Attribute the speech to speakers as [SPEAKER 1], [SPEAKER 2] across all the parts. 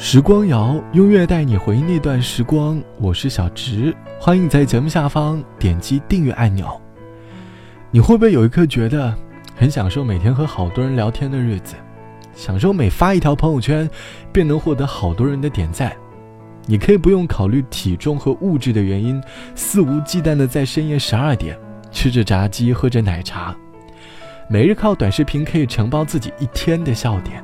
[SPEAKER 1] 时光谣，音乐带你回忆那段时光。我是小直，欢迎在节目下方点击订阅按钮。你会不会有一刻觉得很享受每天和好多人聊天的日子，享受每发一条朋友圈便能获得好多人的点赞？你可以不用考虑体重和物质的原因，肆无忌惮的在深夜十二点吃着炸鸡，喝着奶茶，每日靠短视频可以承包自己一天的笑点。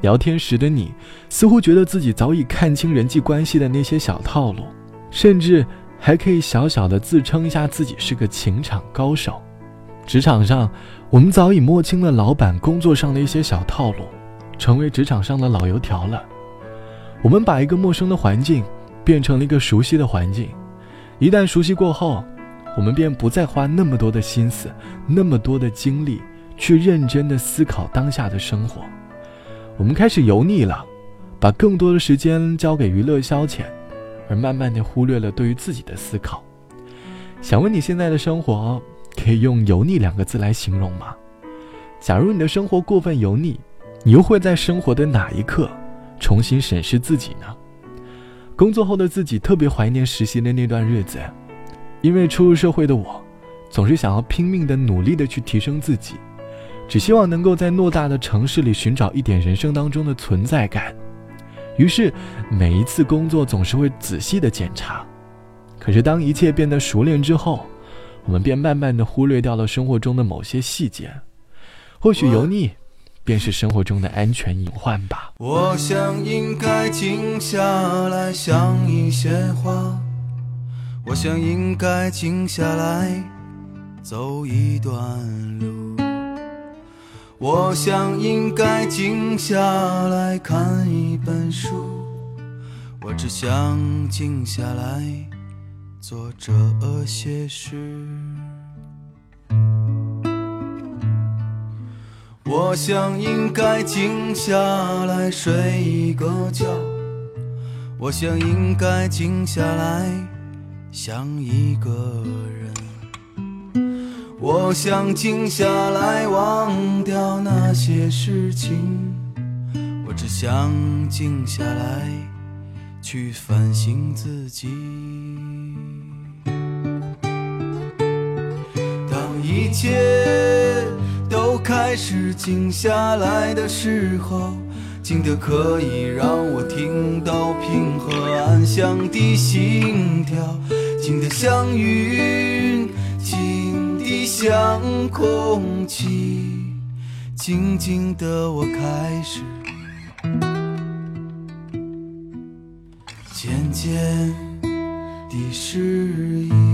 [SPEAKER 1] 聊天时的你，似乎觉得自己早已看清人际关系的那些小套路，甚至还可以小小的自称一下自己是个情场高手。职场上，我们早已摸清了老板工作上的一些小套路，成为职场上的老油条了。我们把一个陌生的环境变成了一个熟悉的环境，一旦熟悉过后，我们便不再花那么多的心思、那么多的精力去认真的思考当下的生活。我们开始油腻了，把更多的时间交给娱乐消遣，而慢慢的忽略了对于自己的思考。想问你现在的生活可以用“油腻”两个字来形容吗？假如你的生活过分油腻，你又会在生活的哪一刻重新审视自己呢？工作后的自己特别怀念实习的那段日子，因为初入社会的我，总是想要拼命的努力的去提升自己。只希望能够在偌大的城市里寻找一点人生当中的存在感，于是每一次工作总是会仔细的检查。可是当一切变得熟练之后，我们便慢慢的忽略掉了生活中的某些细节。或许油腻，便是生活中的安全隐患吧。
[SPEAKER 2] 我想应该静下来想一些话，我想应该静下来走一段路。我想应该静下来看一本书，我只想静下来做这些事。我想应该静下来睡一个觉，我想应该静下来想一个人。我想静下来，忘掉那些事情。我只想静下来，去反省自己。当一切都开始静下来的时候，静得可以让我听到平和安详的心跳，静得像云。像空气，静静的我开始，渐渐地适应。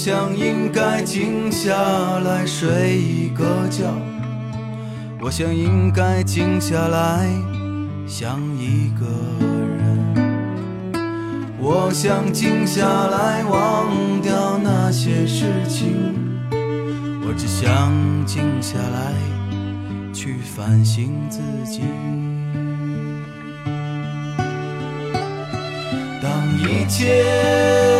[SPEAKER 2] 想应该静下来睡一个觉，我想应该静下来想一个人，我想静下来忘掉那些事情，我只想静下来去反省自己。当一切。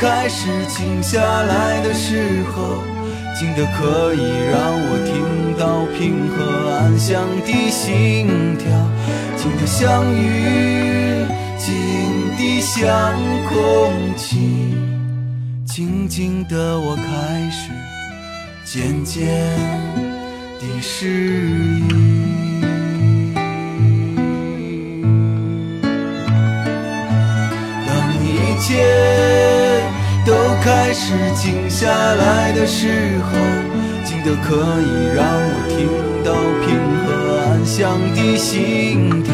[SPEAKER 2] 开始静下来的时候，静得可以让我听到平和安详的心跳，静得像雨，静得像空气，静静的我开始渐渐地适应。开始静下来的时候，静得可以让我听到平和安详的心跳，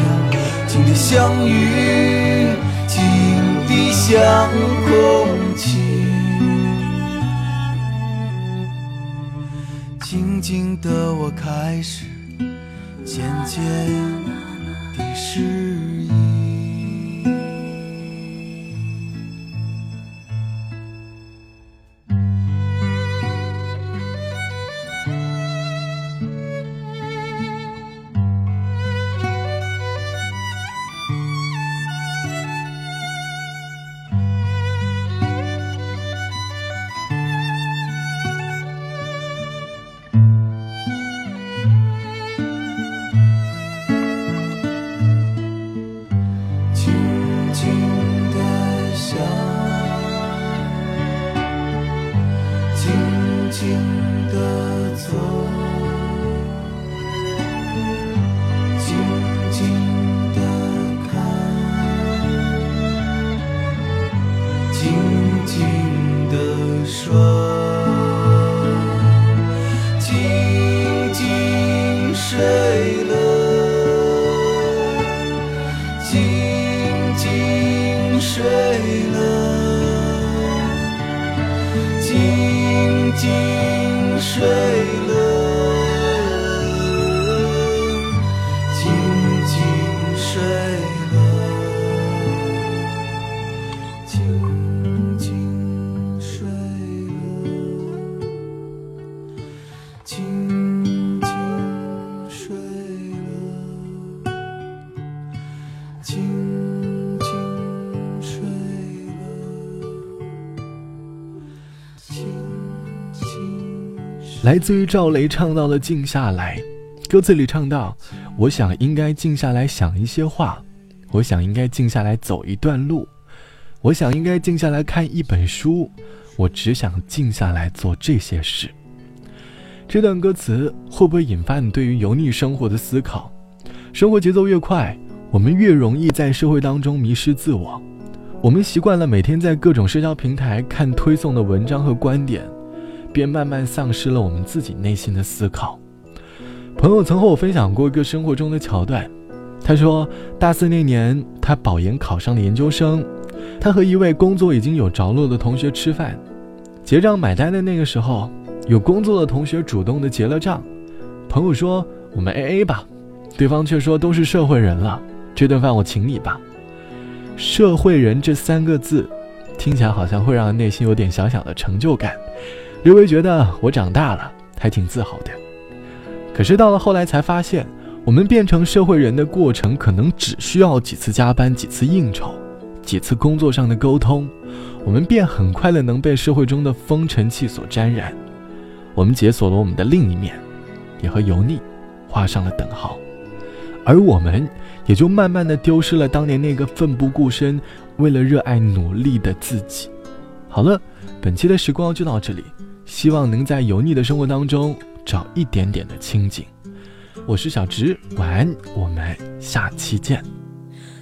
[SPEAKER 2] 静得像云，静得像空气，静静的我开始渐渐的适应。
[SPEAKER 1] 来自于赵雷唱到的《静下来》，歌词里唱到：“我想应该静下来想一些话，我想应该静下来走一段路，我想应该静下来看一本书，我只想静下来做这些事。”这段歌词会不会引发你对于油腻生活的思考？生活节奏越快，我们越容易在社会当中迷失自我。我们习惯了每天在各种社交平台看推送的文章和观点。便慢慢丧失了我们自己内心的思考。朋友曾和我分享过一个生活中的桥段，他说，大四那年，他保研考上了研究生，他和一位工作已经有着落的同学吃饭，结账买单的那个时候，有工作的同学主动的结了账，朋友说我们 A A 吧，对方却说都是社会人了，这顿饭我请你吧。社会人这三个字，听起来好像会让人内心有点小小的成就感。略微觉得我长大了，还挺自豪的。可是到了后来才发现，我们变成社会人的过程，可能只需要几次加班、几次应酬、几次工作上的沟通，我们便很快的能被社会中的风尘气所沾染。我们解锁了我们的另一面，也和油腻画上了等号，而我们也就慢慢的丢失了当年那个奋不顾身、为了热爱努力的自己。好了，本期的时光就到这里。希望能在油腻的生活当中找一点点的清静。我是小直，晚安，我们下期见。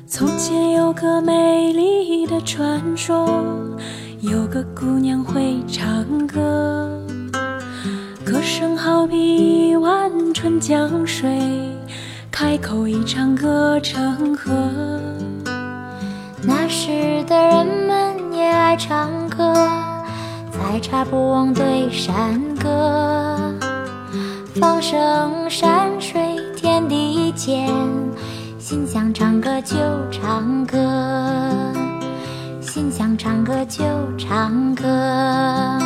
[SPEAKER 3] 从前有个美丽的传说，有个姑娘会唱歌，歌声好比一碗春江水，开口一唱歌成河。
[SPEAKER 4] 那时的人们也爱唱歌。采茶不忘对山歌，放声山水天地间，心想唱歌就唱歌，心想唱歌就唱歌。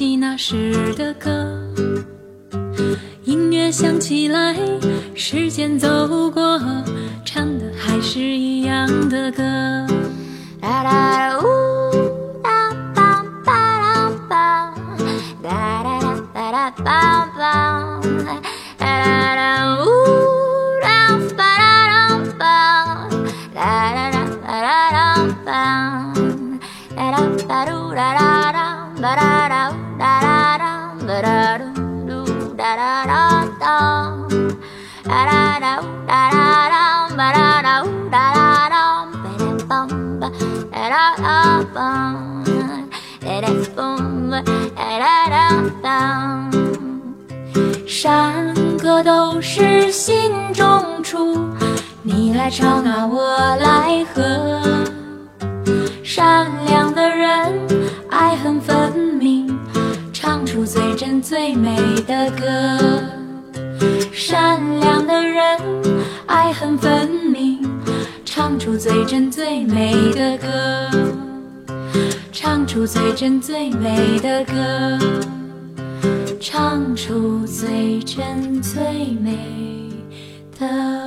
[SPEAKER 3] 起那时的歌，音乐响起来，时间走过，唱的还是一样的歌。哒哒呜哒梆梆梆，哒哒哒哒梆梆，哒哒哒呜哒梆梆梆，哒哒哒哒哒梆，哒哒哒嘟哒哒哒。ba da da da da da ba da do da da da da da da da da da da ba da da da da da ba da bum ba da da da bum da da bum ba da da da 山歌都是心中出，你来唱啊，我来和。善良的最真最美的歌。善良的人，爱恨分明，唱出最真最美的歌。唱出最真最美的歌，唱出最真最美的。